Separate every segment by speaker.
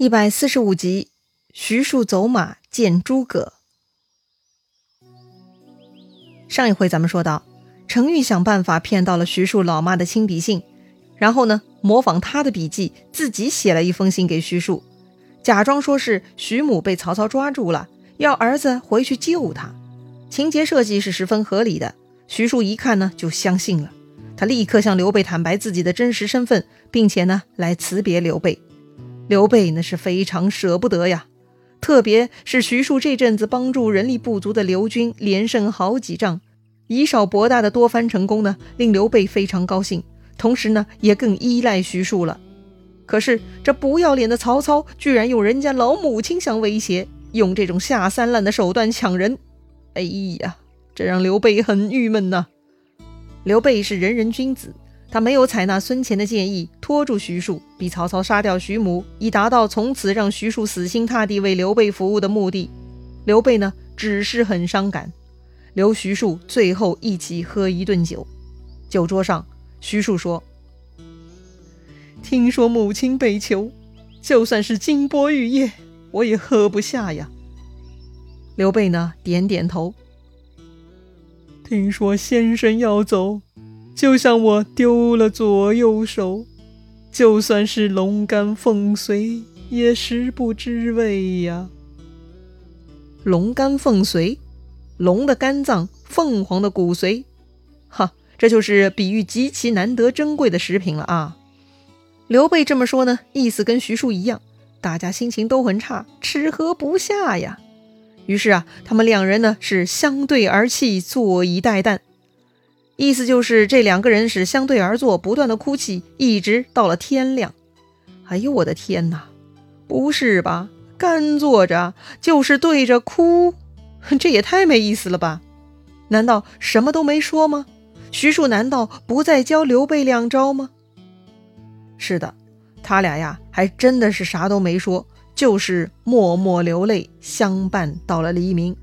Speaker 1: 一百四十五集，徐庶走马见诸葛。上一回咱们说到，程昱想办法骗到了徐庶老妈的亲笔信，然后呢，模仿他的笔记，自己写了一封信给徐庶，假装说是徐母被曹操抓住了，要儿子回去救他。情节设计是十分合理的。徐庶一看呢，就相信了，他立刻向刘备坦白自己的真实身份，并且呢，来辞别刘备。刘备那是非常舍不得呀，特别是徐庶这阵子帮助人力不足的刘军连胜好几仗，以少博大的多番成功呢，令刘备非常高兴，同时呢也更依赖徐庶了。可是这不要脸的曹操居然用人家老母亲相威胁，用这种下三滥的手段抢人，哎呀，这让刘备很郁闷呐。刘备是仁人君子。他没有采纳孙乾的建议，拖住徐庶，逼曹操杀掉徐母，以达到从此让徐庶死心塌地为刘备服务的目的。刘备呢，只是很伤感，留徐庶最后一起喝一顿酒。酒桌上，徐庶说：“听说母亲被囚，就算是金波玉液，我也喝不下呀。”刘备呢，点点头。听说先生要走。就像我丢了左右手，就算是龙肝凤髓也食不知味呀。龙肝凤髓，龙的肝脏，凤凰的骨髓，哈，这就是比喻极其难得珍贵的食品了啊。刘备这么说呢，意思跟徐庶一样，大家心情都很差，吃喝不下呀。于是啊，他们两人呢是相对而泣，坐以待旦。意思就是这两个人是相对而坐，不断的哭泣，一直到了天亮。哎呦，我的天哪！不是吧？干坐着就是对着哭，这也太没意思了吧？难道什么都没说吗？徐庶难道不再教刘备两招吗？是的，他俩呀，还真的是啥都没说，就是默默流泪相伴到了黎明。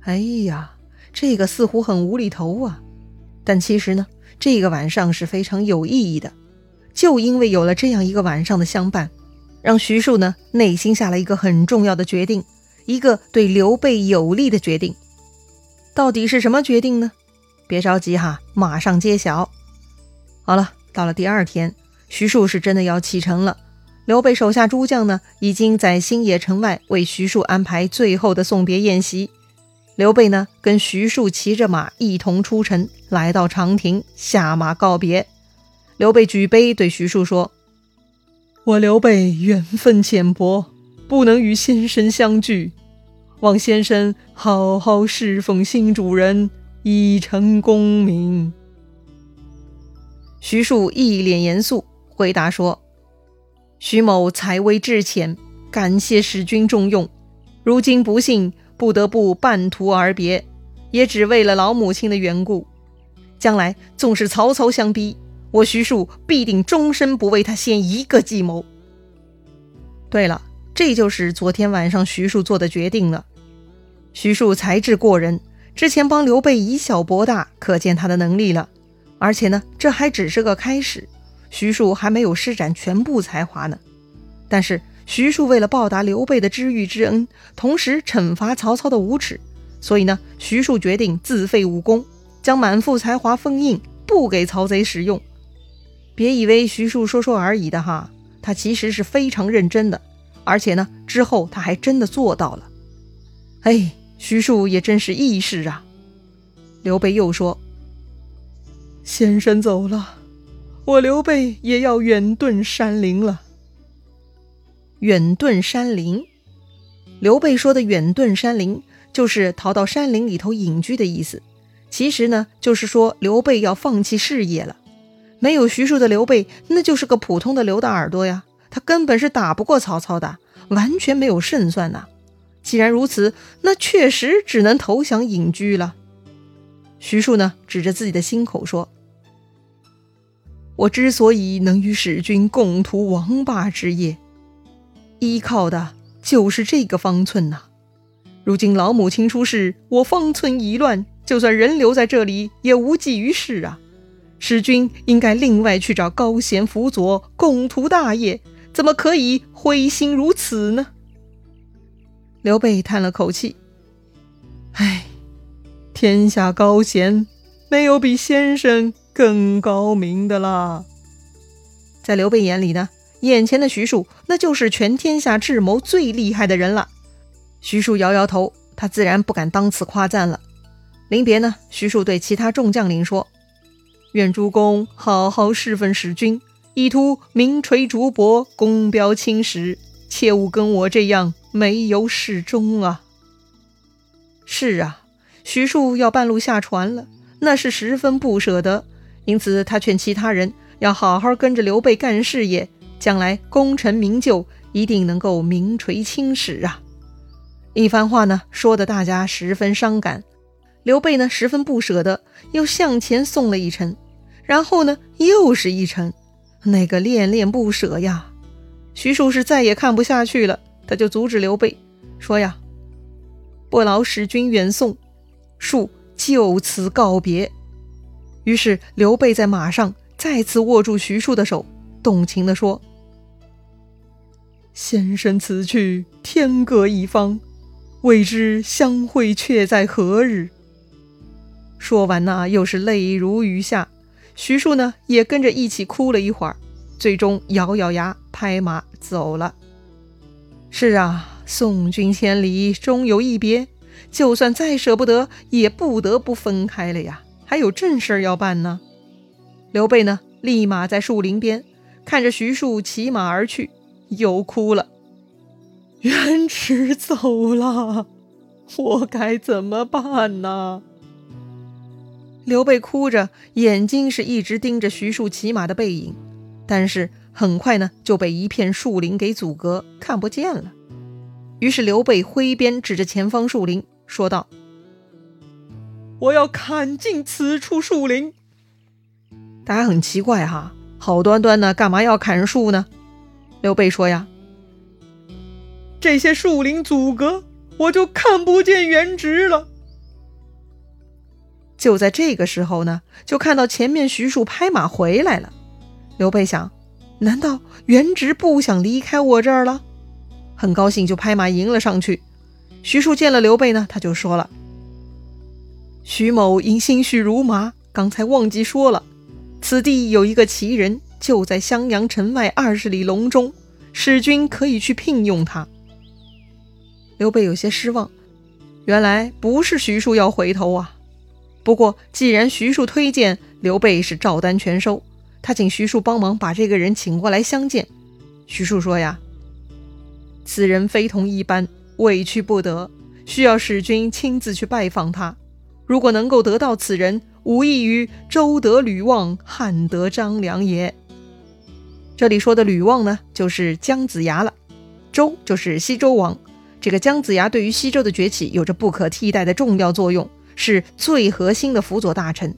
Speaker 1: 哎呀，这个似乎很无厘头啊。但其实呢，这个晚上是非常有意义的，就因为有了这样一个晚上的相伴，让徐庶呢内心下了一个很重要的决定，一个对刘备有利的决定。到底是什么决定呢？别着急哈，马上揭晓。好了，到了第二天，徐庶是真的要启程了。刘备手下诸将呢，已经在新野城外为徐庶安排最后的送别宴席。刘备呢，跟徐庶骑着马一同出城，来到长亭，下马告别。刘备举杯对徐庶说：“我刘备缘分浅薄，不能与先生相聚，望先生好好侍奉新主人，以成功名。”徐庶一脸严肃回答说：“徐某才微志浅，感谢使君重用，如今不幸。”不得不半途而别，也只为了老母亲的缘故。将来纵使曹操相逼，我徐庶必定终身不为他献一个计谋。对了，这就是昨天晚上徐庶做的决定了。徐庶才智过人，之前帮刘备以小博大，可见他的能力了。而且呢，这还只是个开始，徐庶还没有施展全部才华呢。但是。徐庶为了报答刘备的知遇之恩，同时惩罚曹操的无耻，所以呢，徐庶决定自废武功，将满腹才华封印，不给曹贼使用。别以为徐庶说说而已的哈，他其实是非常认真的，而且呢，之后他还真的做到了。哎，徐庶也真是义士啊！刘备又说：“先生走了，我刘备也要远遁山林了。”远遁山林，刘备说的远遁山林，就是逃到山林里头隐居的意思。其实呢，就是说刘备要放弃事业了。没有徐庶的刘备，那就是个普通的刘大耳朵呀，他根本是打不过曹操的，完全没有胜算呐。既然如此，那确实只能投降隐居了。徐庶呢，指着自己的心口说：“我之所以能与使君共图王霸之业。”依靠的就是这个方寸呐！如今老母亲出事，我方寸已乱，就算人留在这里也无济于事啊！使君应该另外去找高贤辅佐，共图大业，怎么可以灰心如此呢？刘备叹了口气：“唉，天下高贤，没有比先生更高明的啦。”在刘备眼里呢，眼前的徐庶那就是全天下智谋最厉害的人了。徐庶摇摇头，他自然不敢当此夸赞了。临别呢，徐庶对其他众将领说：“愿诸公好好侍奉使君，以图名垂竹帛，功标青史，切勿跟我这样没有始终啊！”是啊，徐庶要半路下船了，那是十分不舍得。因此，他劝其他人要好好跟着刘备干事业，将来功成名就，一定能够名垂青史啊！一番话呢，说的大家十分伤感。刘备呢，十分不舍得，又向前送了一程，然后呢，又是一程，那个恋恋不舍呀！徐庶是再也看不下去了，他就阻止刘备说：“呀，不劳使君远送，庶就此告别。”于是刘备在马上再次握住徐庶的手，动情地说：“先生此去，天各一方，未知相会却在何日？”说完呢，又是泪如雨下。徐庶呢，也跟着一起哭了一会儿，最终咬咬牙，拍马走了。是啊，送君千里，终有一别。就算再舍不得，也不得不分开了呀，还有正事儿要办呢。刘备呢，立马在树林边看着徐庶骑马而去，又哭了。元直走了，我该怎么办呢？刘备哭着，眼睛是一直盯着徐庶骑马的背影，但是很快呢就被一片树林给阻隔，看不见了。于是刘备挥鞭指着前方树林，说道：“我要砍尽此处树林。”大家很奇怪哈，好端端的干嘛要砍树呢？刘备说：“呀，这些树林阻隔，我就看不见原直了。”就在这个时候呢，就看到前面徐庶拍马回来了。刘备想，难道元直不想离开我这儿了？很高兴，就拍马迎了上去。徐庶见了刘备呢，他就说了：“徐某因心绪如麻，刚才忘记说了，此地有一个奇人，就在襄阳城外二十里隆中，使君可以去聘用他。”刘备有些失望，原来不是徐庶要回头啊。不过，既然徐庶推荐，刘备是照单全收。他请徐庶帮忙把这个人请过来相见。徐庶说：“呀，此人非同一般，委屈不得，需要使君亲自去拜访他。如果能够得到此人，无异于周得吕望，汉得张良也。”这里说的吕望呢，就是姜子牙了。周就是西周王。这个姜子牙对于西周的崛起有着不可替代的重要作用。是最核心的辅佐大臣，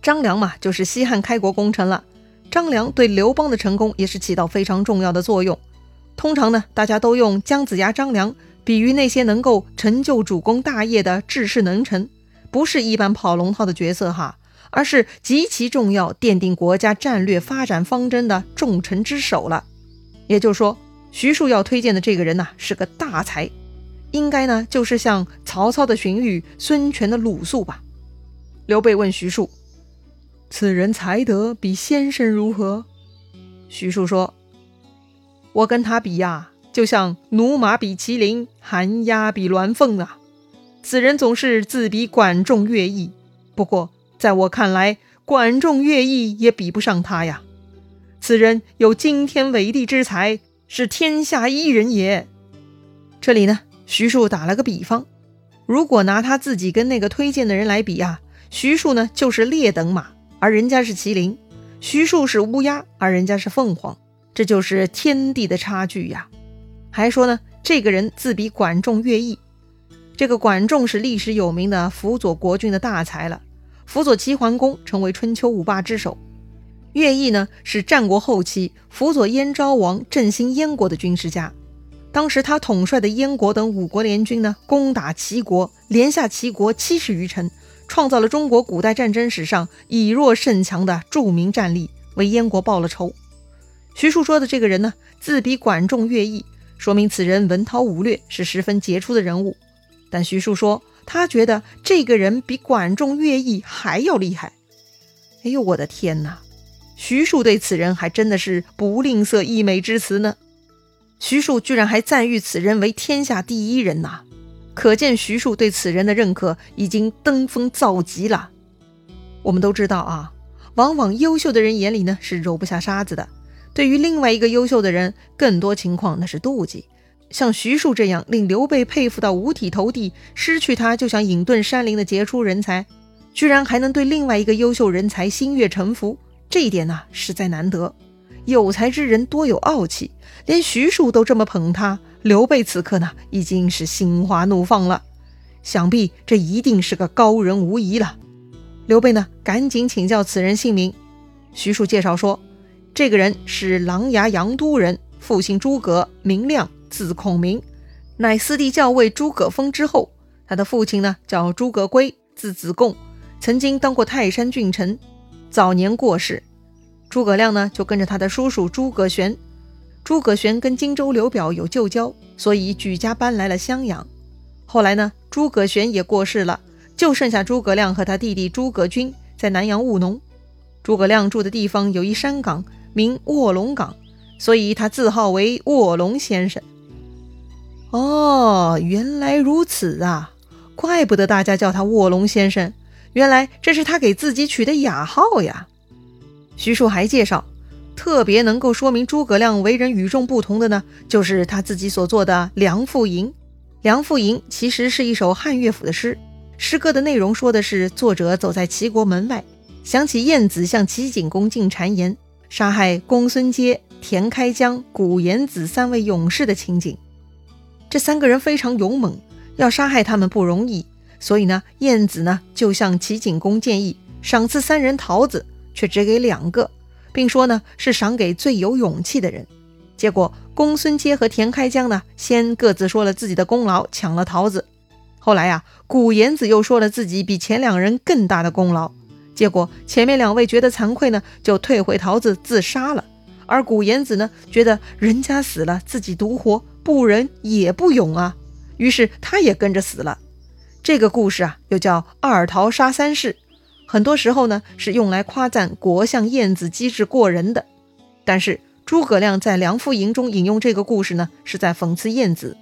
Speaker 1: 张良嘛，就是西汉开国功臣了。张良对刘邦的成功也是起到非常重要的作用。通常呢，大家都用姜子牙、张良比喻那些能够成就主公大业的治世能臣，不是一般跑龙套的角色哈，而是极其重要、奠定国家战略发展方针的重臣之首了。也就是说，徐庶要推荐的这个人呐，是个大才。应该呢，就是像曹操的荀彧、孙权的鲁肃吧。刘备问徐庶：“此人才德比先生如何？”徐庶说：“我跟他比呀，就像驽马比麒麟，寒鸦比鸾凤啊。此人总是自比管仲、乐毅，不过在我看来，管仲、乐毅也比不上他呀。此人有惊天伟地之才，是天下一人也。”这里呢。徐庶打了个比方，如果拿他自己跟那个推荐的人来比啊，徐庶呢就是劣等马，而人家是麒麟；徐庶是乌鸦，而人家是凤凰，这就是天地的差距呀。还说呢，这个人自比管仲、乐毅。这个管仲是历史有名的辅佐国君的大才了，辅佐齐桓公成为春秋五霸之首；乐毅呢是战国后期辅佐燕昭王振兴燕国的军事家。当时他统帅的燕国等五国联军呢，攻打齐国，连下齐国七十余城，创造了中国古代战争史上以弱胜强的著名战例，为燕国报了仇。徐庶说的这个人呢，自比管仲、乐毅，说明此人文韬武略，是十分杰出的人物。但徐庶说，他觉得这个人比管仲、乐毅还要厉害。哎呦，我的天哪！徐庶对此人还真的是不吝啬溢美之词呢。徐庶居然还赞誉此人为天下第一人呐，可见徐庶对此人的认可已经登峰造极了。我们都知道啊，往往优秀的人眼里呢是揉不下沙子的，对于另外一个优秀的人，更多情况那是妒忌。像徐庶这样令刘备佩服到五体投地，失去他就想隐遁山林的杰出人才。居然还能对另外一个优秀人才心悦诚服，这一点呢实在难得。有才之人多有傲气，连徐庶都这么捧他，刘备此刻呢已经是心花怒放了。想必这一定是个高人无疑了。刘备呢赶紧请教此人姓名。徐庶介绍说，这个人是琅琊阳都人，父姓诸葛，名亮，字孔明，乃四弟校尉诸葛丰之后。他的父亲呢叫诸葛圭，字子贡。曾经当过泰山郡丞，早年过世。诸葛亮呢，就跟着他的叔叔诸葛玄。诸葛玄跟荆州刘表有旧交，所以举家搬来了襄阳。后来呢，诸葛玄也过世了，就剩下诸葛亮和他弟弟诸葛均在南阳务农。诸葛亮住的地方有一山岗，名卧龙岗，所以他自号为卧龙先生。哦，原来如此啊，怪不得大家叫他卧龙先生。原来这是他给自己取的雅号呀。徐庶还介绍，特别能够说明诸葛亮为人与众不同的呢，就是他自己所做的《梁父吟》。《梁父吟》其实是一首汉乐府的诗，诗歌的内容说的是作者走在齐国门外，想起晏子向齐景公进谗言，杀害公孙接、田开疆、古颜子三位勇士的情景。这三个人非常勇猛，要杀害他们不容易。所以呢，晏子呢就向齐景公建议赏赐三人桃子，却只给两个，并说呢是赏给最有勇气的人。结果公孙接和田开疆呢先各自说了自己的功劳，抢了桃子。后来呀，古颜子又说了自己比前两人更大的功劳。结果前面两位觉得惭愧呢，就退回桃子自杀了。而古颜子呢觉得人家死了，自己独活，不仁也不勇啊，于是他也跟着死了。这个故事啊，又叫“二桃杀三士”，很多时候呢是用来夸赞国相晏子机智过人的。但是诸葛亮在《梁父吟》中引用这个故事呢，是在讽刺晏子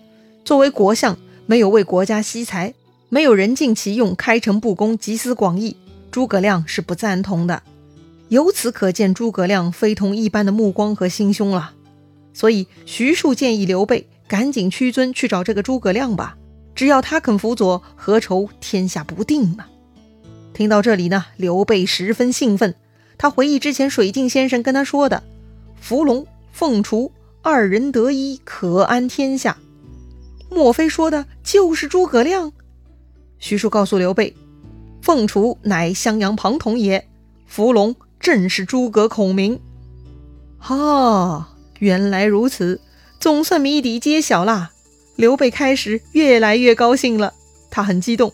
Speaker 1: 作为国相没有为国家惜才，没有人尽其用，开诚布公，集思广益。诸葛亮是不赞同的。由此可见，诸葛亮非同一般的目光和心胸了。所以徐庶建议刘备赶紧屈尊去找这个诸葛亮吧。只要他肯辅佐，何愁天下不定呢？听到这里呢，刘备十分兴奋。他回忆之前水镜先生跟他说的：“伏龙凤雏二人得一，可安天下。”莫非说的就是诸葛亮？徐庶告诉刘备：“凤雏乃襄阳庞统也，伏龙正是诸葛孔明。”哦，原来如此，总算谜底揭晓啦！刘备开始越来越高兴了，他很激动。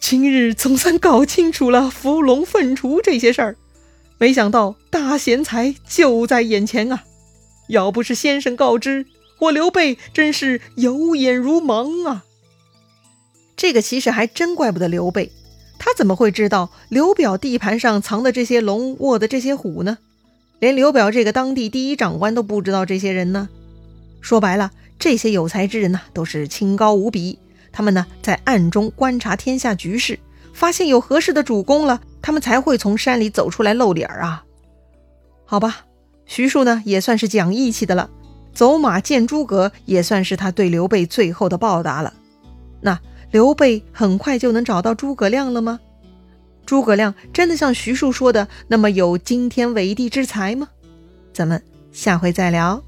Speaker 1: 今日总算搞清楚了伏龙凤雏这些事儿，没想到大贤才就在眼前啊！要不是先生告知我，刘备真是有眼如盲啊！这个其实还真怪不得刘备，他怎么会知道刘表地盘上藏的这些龙，卧的这些虎呢？连刘表这个当地第一长官都不知道这些人呢？说白了。这些有才之人呢，都是清高无比。他们呢，在暗中观察天下局势，发现有合适的主公了，他们才会从山里走出来露脸儿啊。好吧，徐庶呢，也算是讲义气的了，走马见诸葛，也算是他对刘备最后的报答了。那刘备很快就能找到诸葛亮了吗？诸葛亮真的像徐庶说的那么有惊天伟地之才吗？咱们下回再聊。